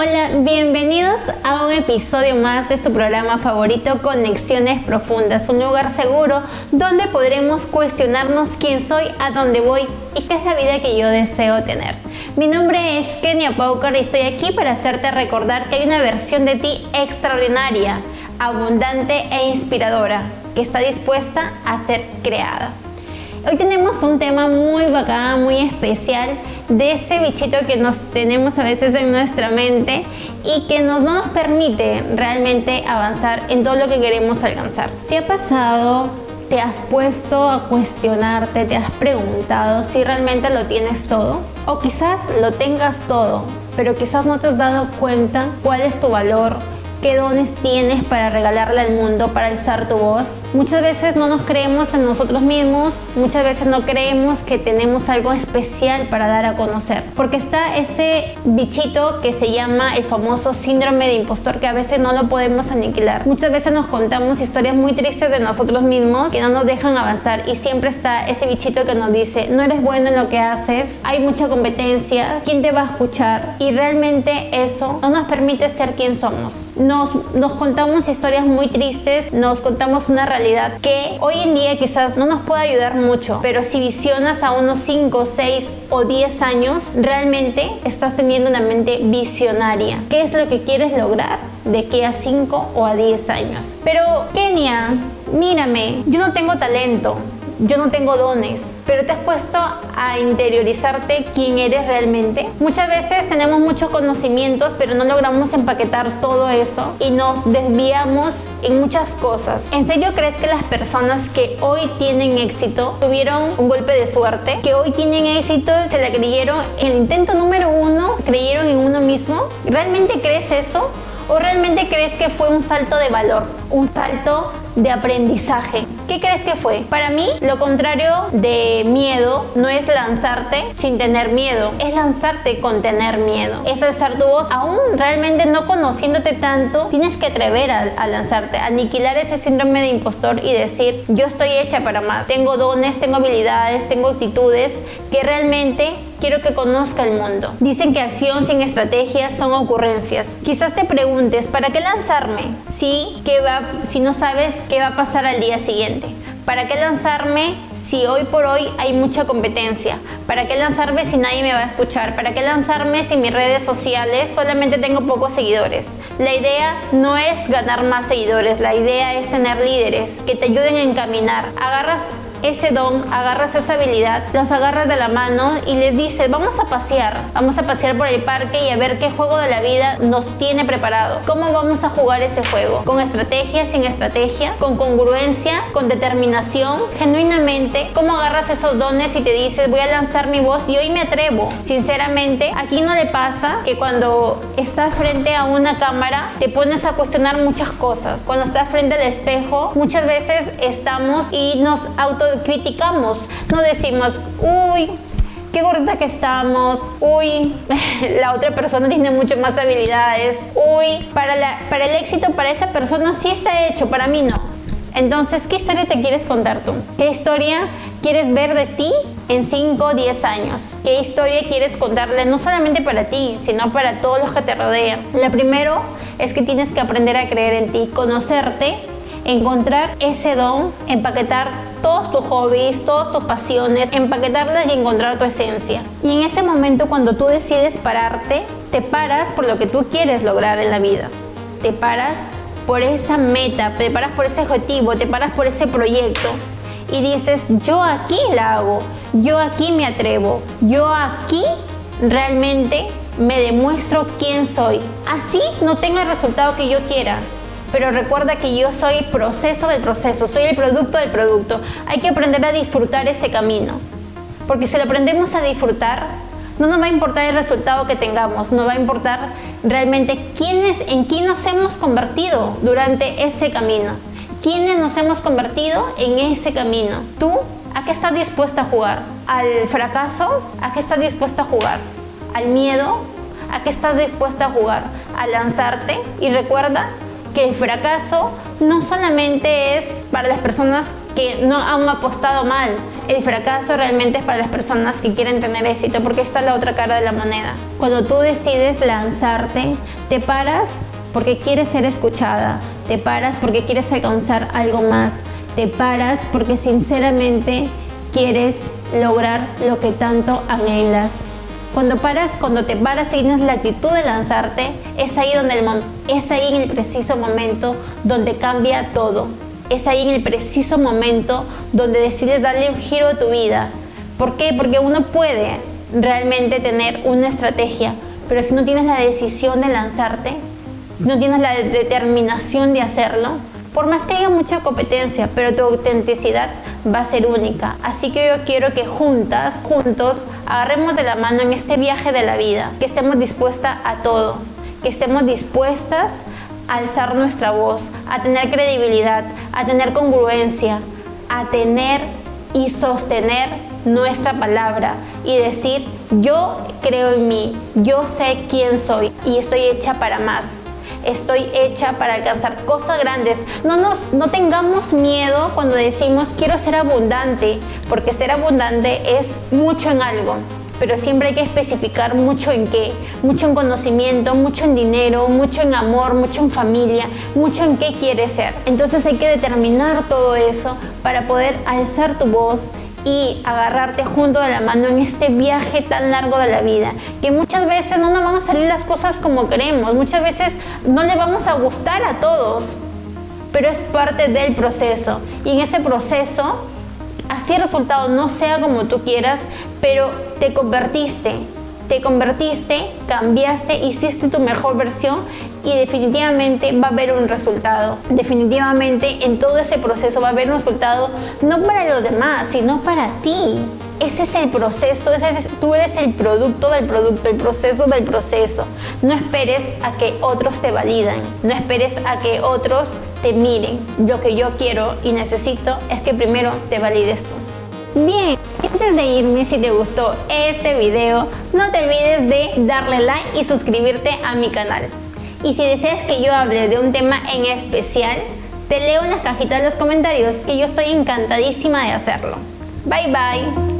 Hola, bienvenidos a un episodio más de su programa favorito Conexiones Profundas, un lugar seguro donde podremos cuestionarnos quién soy, a dónde voy y qué es la vida que yo deseo tener. Mi nombre es Kenia Pauker y estoy aquí para hacerte recordar que hay una versión de ti extraordinaria, abundante e inspiradora que está dispuesta a ser creada. Hoy tenemos un tema muy bacán, muy especial de ese bichito que nos tenemos a veces en nuestra mente y que nos, no nos permite realmente avanzar en todo lo que queremos alcanzar. ¿Te ha pasado? ¿Te has puesto a cuestionarte? ¿Te has preguntado si realmente lo tienes todo? O quizás lo tengas todo, pero quizás no te has dado cuenta cuál es tu valor, qué dones tienes para regalarle al mundo, para alzar tu voz. Muchas veces no nos creemos en nosotros mismos, muchas veces no creemos que tenemos algo especial para dar a conocer, porque está ese bichito que se llama el famoso síndrome de impostor que a veces no lo podemos aniquilar. Muchas veces nos contamos historias muy tristes de nosotros mismos que no nos dejan avanzar y siempre está ese bichito que nos dice, no eres bueno en lo que haces, hay mucha competencia, ¿quién te va a escuchar? Y realmente eso no nos permite ser quien somos nos, contamos historias muy tristes, nos contamos una realidad que hoy en día quizás no nos puede ayudar mucho, pero si visionas a unos 5, 6 o 10 años, realmente estás teniendo una mente visionaria. ¿Qué es lo que quieres lograr de que a 5 o a 10 años? Pero Kenia, mírame, yo no tengo talento, yo no tengo dones, pero te has puesto a interiorizarte quién eres realmente. Muchas veces tenemos muchos conocimientos, pero no logramos empaquetar todo eso y nos desviamos en muchas cosas. ¿En serio crees que las personas que hoy tienen éxito tuvieron un golpe de suerte? Que hoy tienen éxito, se la creyeron el intento número uno, creyeron en uno mismo. ¿Realmente crees eso? ¿O realmente crees que fue un salto de valor, un salto de aprendizaje? ¿Qué crees que fue? Para mí, lo contrario de miedo no es lanzarte sin tener miedo, es lanzarte con tener miedo. Es alzar tu voz, aún realmente no conociéndote tanto, tienes que atrever a, a lanzarte, aniquilar ese síndrome de impostor y decir, yo estoy hecha para más, tengo dones, tengo habilidades, tengo actitudes que realmente quiero que conozca el mundo. Dicen que acción sin estrategias son ocurrencias. Quizás te preguntes, ¿para qué lanzarme? Si, ¿qué va, si no sabes qué va a pasar al día siguiente. ¿Para qué lanzarme si hoy por hoy hay mucha competencia? ¿Para qué lanzarme si nadie me va a escuchar? ¿Para qué lanzarme si mis redes sociales solamente tengo pocos seguidores? La idea no es ganar más seguidores, la idea es tener líderes que te ayuden a encaminar. Agarras ese don, agarras esa habilidad, los agarras de la mano y les dices, vamos a pasear, vamos a pasear por el parque y a ver qué juego de la vida nos tiene preparado. ¿Cómo vamos a jugar ese juego? ¿Con estrategia, sin estrategia? ¿Con congruencia? ¿Con determinación? Genuinamente, ¿cómo agarras esos dones y te dices, voy a lanzar mi voz y hoy me atrevo? Sinceramente, aquí no le pasa que cuando estás frente a una cámara te pones a cuestionar muchas cosas. Cuando estás frente al espejo, muchas veces estamos y nos auto criticamos, no decimos, uy, qué gordita que estamos, uy, la otra persona tiene muchas más habilidades, uy, para, la, para el éxito, para esa persona sí está hecho, para mí no. Entonces, ¿qué historia te quieres contar tú? ¿Qué historia quieres ver de ti en 5 o 10 años? ¿Qué historia quieres contarle no solamente para ti, sino para todos los que te rodean? La primero es que tienes que aprender a creer en ti, conocerte, encontrar ese don, empaquetar todos tus hobbies, todas tus pasiones, empaquetarlas y encontrar tu esencia. Y en ese momento cuando tú decides pararte, te paras por lo que tú quieres lograr en la vida. Te paras por esa meta, te paras por ese objetivo, te paras por ese proyecto y dices, yo aquí la hago, yo aquí me atrevo, yo aquí realmente me demuestro quién soy. Así no tenga el resultado que yo quiera, pero recuerda que yo soy proceso del proceso, soy el producto del producto. Hay que aprender a disfrutar ese camino, porque si lo aprendemos a disfrutar, no nos va a importar el resultado que tengamos, no va a importar realmente quiénes, en quién nos hemos convertido durante ese camino, quiénes nos hemos convertido en ese camino. ¿Tú a qué estás dispuesta a jugar? ¿Al fracaso? ¿A qué estás dispuesta a jugar? ¿Al miedo? ¿A qué estás dispuesta a jugar? ¿A lanzarte? Y recuerda que el fracaso no solamente es para las personas que no han apostado mal, el fracaso realmente es para las personas que quieren tener éxito, porque está la otra cara de la moneda. Cuando tú decides lanzarte, te paras porque quieres ser escuchada, te paras porque quieres alcanzar algo más, te paras porque sinceramente quieres lograr lo que tanto anhelas. Cuando paras, cuando te paras y tienes la actitud de lanzarte, es ahí donde el es ahí en el preciso momento donde cambia todo. Es ahí en el preciso momento donde decides darle un giro a tu vida. ¿Por qué? Porque uno puede realmente tener una estrategia, pero si no tienes la decisión de lanzarte, si no tienes la determinación de hacerlo, por más que haya mucha competencia, pero tu autenticidad va a ser única. Así que yo quiero que juntas, juntos, agarremos de la mano en este viaje de la vida, que estemos dispuestas a todo, que estemos dispuestas a alzar nuestra voz, a tener credibilidad, a tener congruencia, a tener y sostener nuestra palabra y decir, yo creo en mí, yo sé quién soy y estoy hecha para más estoy hecha para alcanzar cosas grandes. No, nos, no tengamos miedo cuando decimos quiero ser abundante, porque ser abundante es mucho en algo pero siempre hay que especificar mucho en qué, mucho en conocimiento, mucho en dinero, mucho en amor, mucho en familia, mucho en qué quieres ser. Entonces hay que determinar todo eso para poder alzar tu voz y agarrarte junto de la mano en este viaje tan largo de la vida, que muchas veces no nos van a salir las cosas como queremos, muchas veces no le vamos a gustar a todos, pero es parte del proceso. Y en ese proceso, así el resultado no sea como tú quieras, pero te convertiste, te convertiste, cambiaste, hiciste tu mejor versión y definitivamente va a haber un resultado. Definitivamente en todo ese proceso va a haber un resultado no para los demás, sino para ti. Ese es el proceso, tú eres el producto del producto, el proceso del proceso. No esperes a que otros te validan, no esperes a que otros te miren. Lo que yo quiero y necesito es que primero te valides tú. Bien, antes de irme, si te gustó este video, no te olvides de darle like y suscribirte a mi canal. Y si deseas que yo hable de un tema en especial, te leo en las cajitas de los comentarios que yo estoy encantadísima de hacerlo. Bye bye.